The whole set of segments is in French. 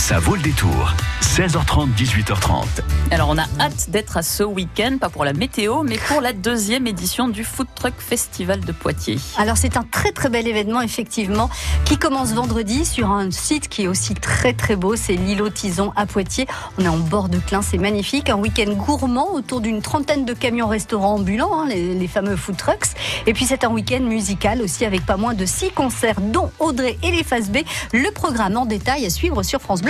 Ça vaut le détour. 16h30, 18h30. Alors on a hâte d'être à ce week-end, pas pour la météo, mais pour la deuxième édition du Food Truck Festival de Poitiers. Alors c'est un très très bel événement effectivement qui commence vendredi sur un site qui est aussi très très beau, c'est l'îlot Tison à Poitiers. On est en bord de Clin, c'est magnifique, un week-end gourmand autour d'une trentaine de camions restaurants ambulants, hein, les, les, fameux food trucks. Et puis c'est un week-end musical aussi avec pas moins de six concerts dont Audrey et les Phases B. Le programme en détail à suivre sur France Bleu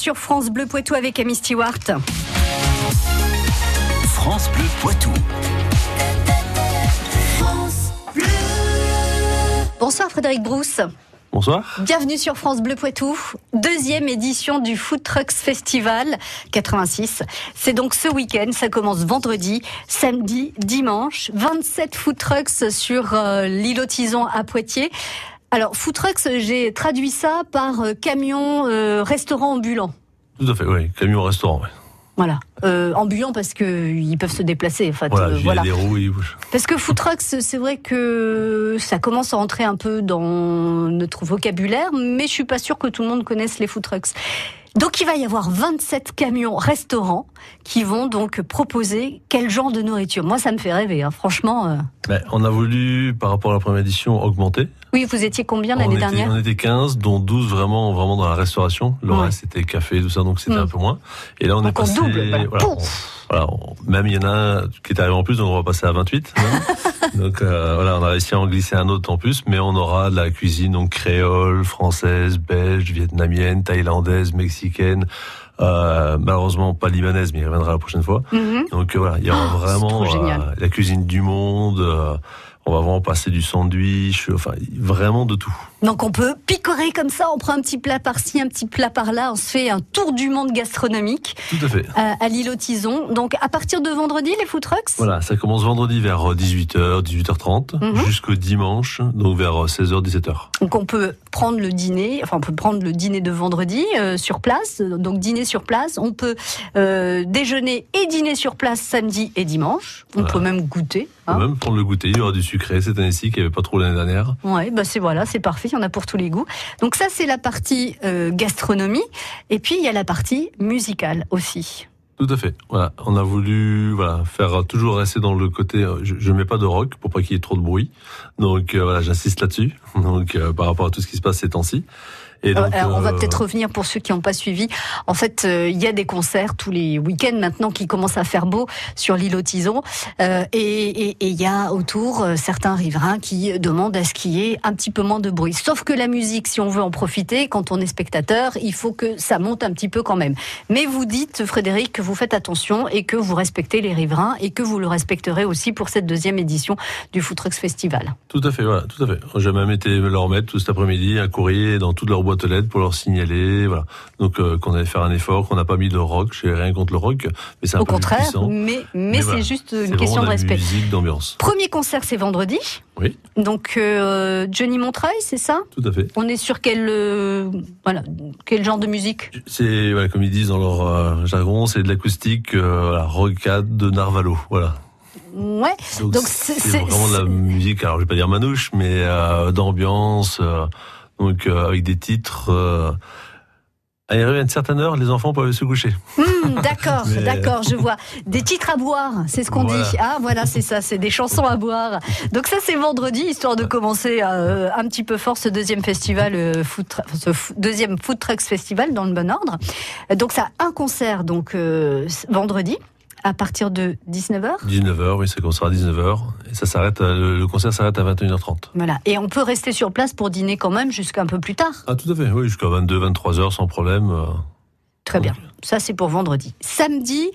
Sur France Bleu Poitou avec Amy Stewart. France Bleu Poitou. Bonsoir Frédéric Brousse. Bonsoir. Bienvenue sur France Bleu Poitou, deuxième édition du Food Trucks Festival 86. C'est donc ce week-end, ça commence vendredi, samedi, dimanche. 27 food trucks sur euh, l'îlot Tison à Poitiers. Alors, food trucks, j'ai traduit ça par euh, camion euh, restaurant ambulant. Tout à fait, oui, camion restaurant. Ouais. Voilà. Euh, ambulant parce qu'ils peuvent se déplacer. En fait, Voilà, euh, voilà. des roues, ils bougent. Parce que food trucks, c'est vrai que ça commence à entrer un peu dans notre vocabulaire, mais je suis pas sûre que tout le monde connaisse les food trucks. Donc il va y avoir 27 camions restaurants qui vont donc proposer quel genre de nourriture. Moi, ça me fait rêver, hein. franchement. euh. Ben, on a voulu, par rapport à la première édition, augmenter. Oui, vous étiez combien l'année dernière on était 15, dont 12 vraiment, vraiment dans la restauration. Le Ouais. reste, c'était café, tout ça, donc c'était Mm. un peu moins. Et là, on est Donc passé... double, voilà. voilà, on- Pouf voilà, on- même il y en a un qui est arrivé en plus, donc on va passer à 28. même. donc euh, voilà, on a réussi à en glisser un autre en plus, mais on aura de la cuisine donc créole, française, belge, vietnamienne, thaïlandaise, mexicaine, euh, malheureusement pas libanaise, mais il reviendra la prochaine fois. Mhm. Donc euh, voilà, il y aura Oh, c'est vraiment euh, la cuisine du monde. Euh, on va vraiment passer du sandwich, enfin vraiment de tout. Donc on peut picorer comme ça, on prend un petit plat par-ci, un petit plat par-là, on se fait un tour du monde gastronomique Tout à fait. à, à l'île aux Tisons. Donc à partir de vendredi, les food trucks? Voilà, ça commence vendredi vers 18h, 18h30, Mhm. jusqu'au dimanche, donc vers 16h, 17h. Donc on peut prendre le dîner, enfin on peut prendre le dîner de vendredi euh, sur place, donc dîner sur place. On peut euh, déjeuner et dîner sur place samedi et dimanche. On Voilà. peut même goûter. On hein. peut même prendre le goûter, il y aura du sucré cette année-ci, qu'il n'y avait pas trop l'année dernière. Ouais, bah c'est voilà, c'est parfait, il y en a pour tous les goûts. Donc ça c'est la partie euh, gastronomie, et puis il y a la partie musicale aussi. Tout à fait. Voilà, on a voulu voilà faire toujours rester dans le côté. euh, Je, je mets pas de rock pour pas qu'il y ait trop de bruit. Donc euh, voilà, j'insiste là-dessus. Donc euh, par rapport à tout ce qui se passe ces temps-ci. Et Euh, donc, alors, on va euh, peut-être revenir pour ceux qui n'ont pas suivi. En fait, euh, il y a des concerts tous les week-ends maintenant qui commencent à faire beau sur l'île aux Tisons. Et il y a autour certains riverains qui demandent à ce qu'il y ait un petit peu moins de bruit. Sauf que la musique, si on veut en profiter, quand on est spectateur, il faut que ça monte un petit peu quand même. Mais vous dites, Frédéric, que vous faites attention et que vous respectez les riverains et que vous le respecterez aussi pour cette deuxième édition du Food Trucks Festival. Tout à fait, voilà, tout à fait. J'ai même été leur mettre tout cet après-midi un courrier dans toute leur boîte aux lettres pour leur signaler, voilà. Donc euh, qu'on allait faire un effort, qu'on n'a pas mis de rock. J'ai rien contre le rock, mais c'est un Au peu contraire, puissant. mais, mais, Mais c'est voilà, juste une question de respect. Musique d'ambiance. Premier concert, c'est vendredi. Oui. Donc euh, Johnny Montreuil, c'est ça? Tout à fait. On est sur quel euh, voilà quel genre de musique? C'est voilà, comme ils disent dans leur euh, jargon, c'est de l'acoustique, voilà, rockade de Narvalo, voilà. Ouais. Donc Donc, c'est- c'est c'est- vraiment de la musique, alors je vais pas dire manouche, mais euh, d'ambiance, euh, donc euh, avec des titres. Euh, à une certaine heure, les enfants peuvent se coucher. Hmm, d'accord, Mais- d'accord, je vois. Des titres à boire, c'est ce qu'on Voilà. dit. Ah voilà, c'est ça, c'est des chansons à boire. Donc ça c'est vendredi, histoire de commencer euh, un petit peu fort ce deuxième festival, euh, food ce deuxième Food Trucks Festival dans le bon ordre. Euh, Donc ça a un concert donc euh, vendredi à partir de 19h. 19h, oui, ça commencera à 19h. Et ça s'arrête, à- le, concert s'arrête à 21h30. Voilà. Et on peut rester sur place pour dîner quand même jusqu'à un peu plus tard. Ah, tout à fait, oui, jusqu'à 22, 23h sans problème. euh. Très bien. Ça, c'est pour vendredi. Samedi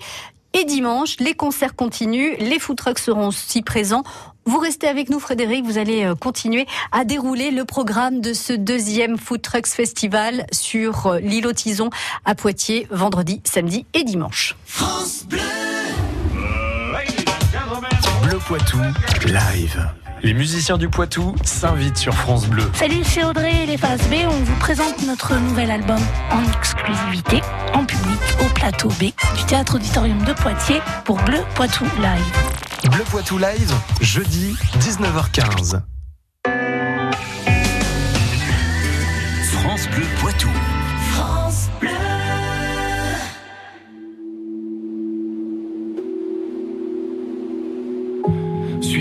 et dimanche, les concerts continuent. Les food trucks seront aussi présents. Vous restez avec nous, Frédéric. Vous allez euh, continuer à dérouler le programme de ce deuxième Food Trucks Festival sur euh, l'île aux Tisons à Poitiers, vendredi, samedi et dimanche. Bleu Poitou, live. Les musiciens du Poitou s'invitent sur France Bleu. Salut, c'est Audrey et les Phases B. On vous présente notre nouvel album en exclusivité, en public, au plateau B du Théâtre Auditorium de Poitiers pour Bleu Poitou Live. Bleu Poitou live, jeudi 19h15. France Bleu Poitou.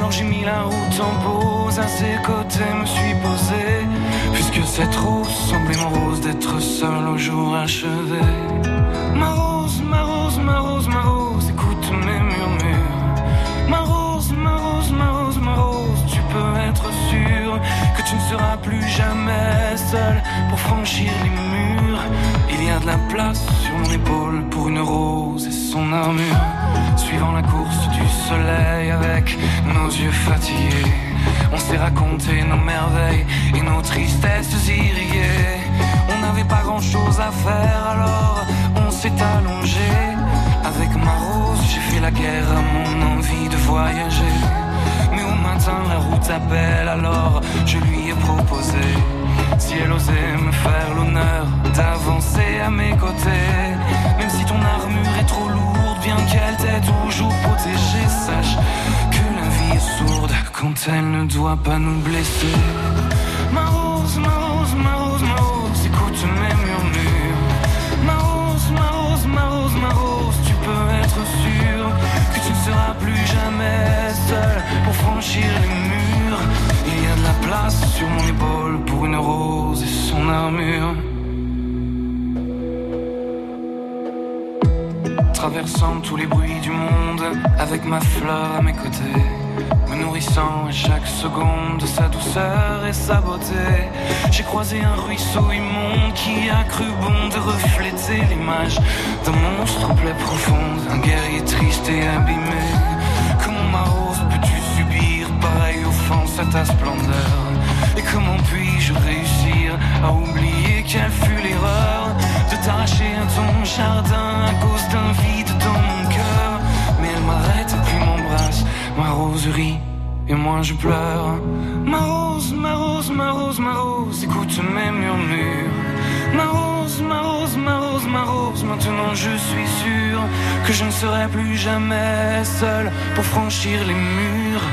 Alors j'ai mis la route en pause, à ses côtés me suis posé. Puisque cette rose semblait mon rose d'être seul au jour achevé. Plus jamais seul pour franchir les murs. Il y a a de la place sur mon épaule pour une rose et son armure. Suivant la course du soleil avec nos yeux fatigués, on s'est raconté nos merveilles et nos tristesses irriguées. On n'avait pas grand chose à faire alors on s'est allongé. Avec ma rose, j'ai fait la guerre à mon envie de voyager. La route appelle, alors je lui ai proposé. Si elle osait me faire l'honneur d'avancer à mes côtés. Même si ton armure est trop lourde, bien qu'elle t'ait toujours protégée, sache que la vie est sourde quand elle ne doit pas nous blesser. Ma rose, ma rose, ma rose, Traversant tous les bruits du monde avec ma fleur à mes côtés. Me nourrissant à chaque seconde de sa douceur et sa beauté. J'ai croisé un ruisseau immonde qui a cru bon de refléter l'image d'un monstre plaie profonde, un guerrier triste et abîmé. Comment ma rose peux-tu subir pareille offense à ta splendeur Et comment puis-je réussir à oublier quelle fut l'erreur de t'arracher à ton jardin à cause d'un vide dans mon cœur? Mais elle m'arrête puis m'embrasse, ma roserie et moi je pleure. Ma rose, ma rose, ma rose, ma rose, écoute mes murmures. Ma rose, ma rose, ma rose, ma rose, maintenant je suis sûr que je ne serai plus jamais seul pour franchir les murs.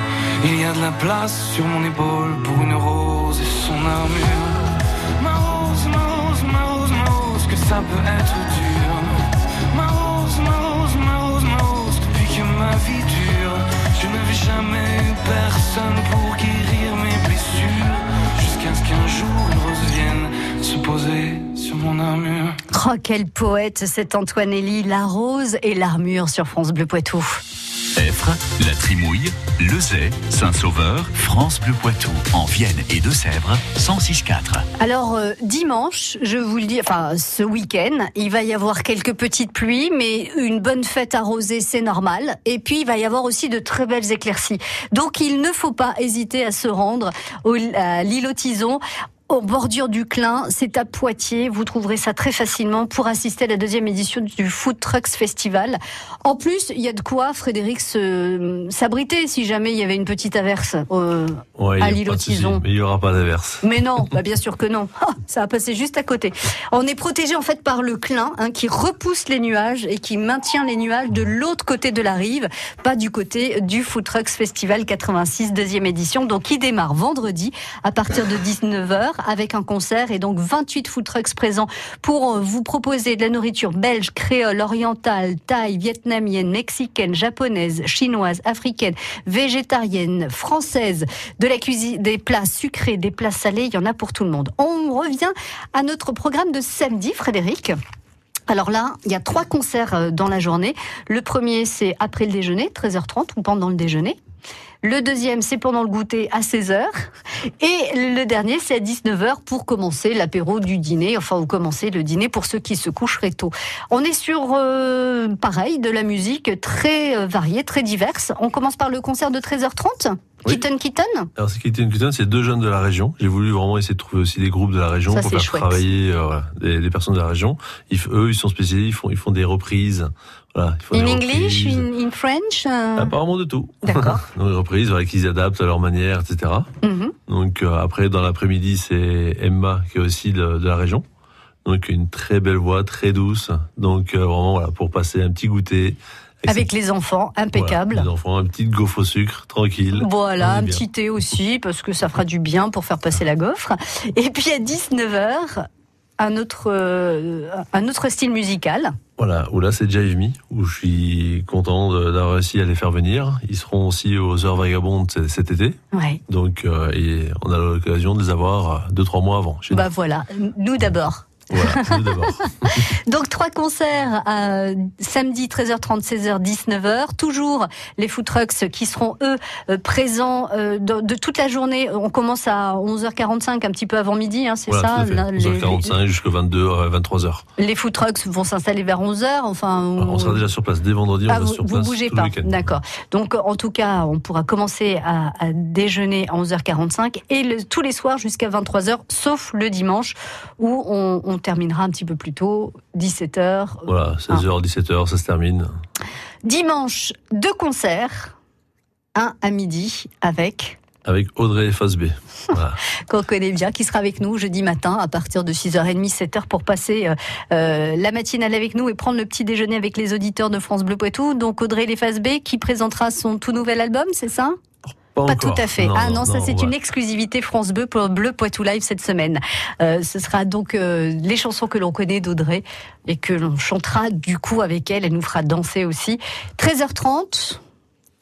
Il y a de la place sur mon épaule pour une rose et son armure. Ma rose, ma rose, ma rose, ma rose, que ça peut être dur. Ma rose, ma rose, ma rose, ma rose, depuis que ma vie dure, je n'avais jamais eu personne pour guérir mes blessures. Jusqu'à qu'un jour une rose vienne se poser sur mon armure. Oh, quel poète cet Antoine Elie, la rose et l'armure sur France Bleu Poitou. Effre, La Trimouille, Lezay, Saint-Sauveur, France Bleu Poitou, en Vienne et Deux-Sèvres, 106.4. Alors euh, dimanche, je vous le dis, enfin ce week-end, il va y avoir quelques petites pluies, mais une bonne fête arrosée, c'est normal. Et puis il va y avoir aussi de très belles éclaircies. Donc il ne faut pas hésiter à se rendre au, à l'île aux Tisons. Aux bordures du Clin, c'est à Poitiers. Vous trouverez ça très facilement pour assister à la deuxième édition du Food Trucks Festival. En plus, il y a de quoi, Frédéric, se- s'abriter si jamais il y avait une petite averse euh, Ouais, à a l'île. Mais il n'y aura pas d'averse. Mais non, bah bien sûr que non. Ah, ça va passer juste à côté. On est protégé en fait par le clin hein, qui repousse les nuages et qui maintient les nuages de l'autre côté de la rive, pas du côté du Food Trucks Festival 86 deuxième édition, donc qui démarre vendredi à partir de 19h avec un concert et donc 28 food trucks présents pour vous proposer de la nourriture belge, créole, orientale, thaï, vietnamienne, mexicaine, japonaise, chinoise, africaine, végétarienne, française, de la cuisine, des plats sucrés, des plats salés, il y en a pour tout le monde. On revient à notre programme de samedi, Frédéric. Alors là, il y a trois concerts euh, dans la journée. Le premier, c'est après le déjeuner, 13h30 ou pendant le déjeuner. Le deuxième, c'est pendant le goûter à 16h. Et le dernier, c'est à 19h pour commencer l'apéro du dîner, enfin, ou commencer le dîner pour ceux qui se coucheraient tôt. On est sur, euh, pareil, de la musique très euh, variée, très diverse. On commence par le concert de 13h30. Oui. Kitten Kitten Alors, ce qui était une Kitten, c'est deux jeunes de la région. J'ai voulu vraiment essayer de trouver aussi des groupes de la région Ça, pour c'est faire chouette. travailler euh, voilà, des, des personnes de la région. Ils, eux, ils sont spécialisés, ils font, ils font des reprises. Voilà, In English, in, in French euh, Apparemment de tout. D'accord. Donc, des reprises, voilà, qu'ils adaptent à leur manière, etc. mhm. Donc euh, après, dans l'après-midi, c'est Emma qui est aussi de, de la région. Donc une très belle voix, très douce. Donc euh, vraiment, voilà, pour passer un petit goûter. Avec les enfants, impeccable. Voilà, les enfants, un petit gaufre au sucre, tranquille. Voilà, un bien. petit thé aussi, parce que ça fera du bien pour faire passer la gaufre. Et puis à 19h, un autre, euh, un autre style musical. Voilà, où là c'est Jive Me, où je suis content d'avoir réussi à les faire venir. Ils seront aussi aux Heures Vagabondes cet été. Ouais. Donc euh, et on a l'occasion de les avoir euh, deux, trois mois avant. chez Bah voilà, nous d'abord. Voilà. Donc trois concerts euh, samedi 13h30, 16h, 19h. Toujours les food trucks qui seront eux euh, présents euh, de, de toute la journée. On commence à 11h45, un petit peu avant midi, hein, c'est Voilà, ça tout à fait. Là, les, 11h45 jusqu'à 22, 23h. les food trucks vont s'installer vers 11h. Enfin, On sera déjà sur place dès vendredi, Ah, vous, sur vous bougez pas, d'accord. Donc en tout cas, on pourra commencer à, à déjeuner à 11h45 et le- tous les soirs jusqu'à 23h, sauf le dimanche où on, on terminera un petit peu plus tôt, 17h. Voilà, 16h, 17h, ça se termine. Dimanche, deux concerts, un à midi avec Avec Audrey Fasbé. Voilà. qu'on connaît bien, qui sera avec nous jeudi matin à partir de 6h30, 7h pour passer euh, euh, la matinale avec nous et prendre le petit déjeuner avec les auditeurs de France Bleu Poitou. Donc Audrey Lefasbe qui présentera son tout nouvel album, c'est ça? Pas tout à fait. Non, ah non, ça c'est une exclusivité France Bleu pour Bleu Poitou Live cette semaine. Euh, ce sera donc euh, les chansons que l'on connaît d'Audrey et que l'on chantera du coup avec elle. Elle nous fera danser aussi. 13h30,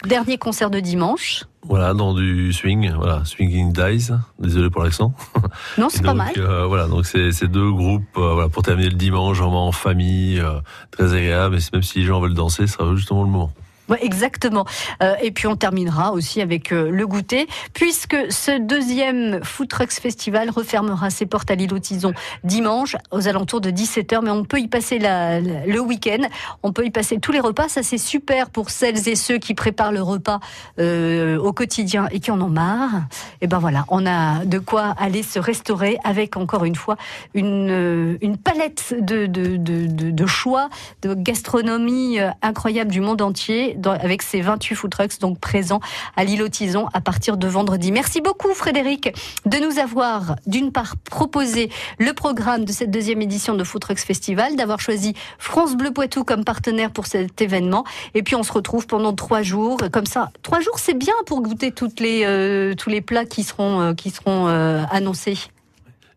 dernier concert de dimanche. Voilà, dans du swing, voilà, Swinging Dice. Désolé pour l'accent. Non, c'est pas mal. euh, voilà, donc c'est deux groupes euh, voilà, pour terminer le dimanche, vraiment en famille, euh, très agréable. Et même si les gens veulent danser, ce sera justement le moment. Exactement. Euh, et puis on terminera aussi avec euh, le goûter, puisque ce deuxième Food Trucks Festival refermera ses portes à l'île aux Tisons dimanche aux alentours de 17h. Mais on peut y passer la- le week-end, on peut y passer tous les repas. Ça c'est super pour celles et ceux qui préparent le repas euh, au quotidien et qui en ont marre. Et ben voilà, on a de quoi aller se restaurer avec encore une fois une, palette de, choix de gastronomie incroyable du monde entier dans- avec ces 28 food trucks donc présents à l'île aux Tisons à partir de vendredi. Merci beaucoup Frédéric de nous avoir d'une part proposé le programme de cette deuxième édition de Food Trucks Festival, d'avoir choisi France Bleu Poitou comme partenaire pour cet événement et puis on se retrouve pendant trois jours comme ça. Trois jours c'est bien pour goûter toutes les, euh, tous les plats qui seront, euh, qui seront euh, annoncés.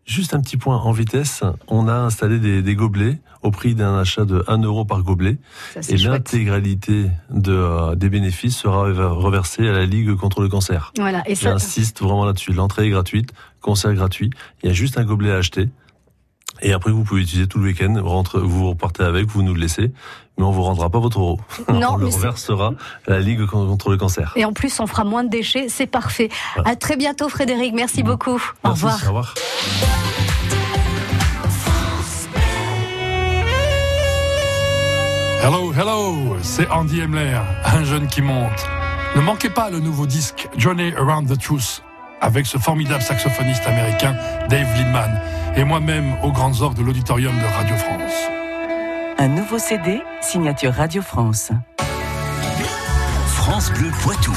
Juste un petit point en vitesse, on a installé des, des gobelets au prix d'un achat de 1 euro par gobelet. Ça, Et l'intégralité de, euh, des bénéfices sera reversée à la Ligue contre le cancer. Voilà, et ça, J'insiste vraiment là-dessus. L'entrée est gratuite, concert gratuit. Il y a juste un gobelet à acheter. Et après, vous pouvez utiliser tout le week-end. Vous, rentrez- vous repartez avec, vous nous le laissez. Mais on vous rendra pas votre euro. Non, on le reversera à la Ligue contre le cancer. Et en plus, on fera moins de déchets, c'est parfait. Voilà. À très bientôt, Frédéric. Merci beaucoup. Au Merci, revoir. Au revoir. Hello, hello, c'est Andy Emler, un jeune qui monte. Ne manquez pas le nouveau disque Journey Around the Truth avec ce formidable saxophoniste américain Dave Lindman et moi-même aux grandes orgues de l'auditorium de Radio France. Un nouveau CD, signature Radio France. France Bleu Poitou.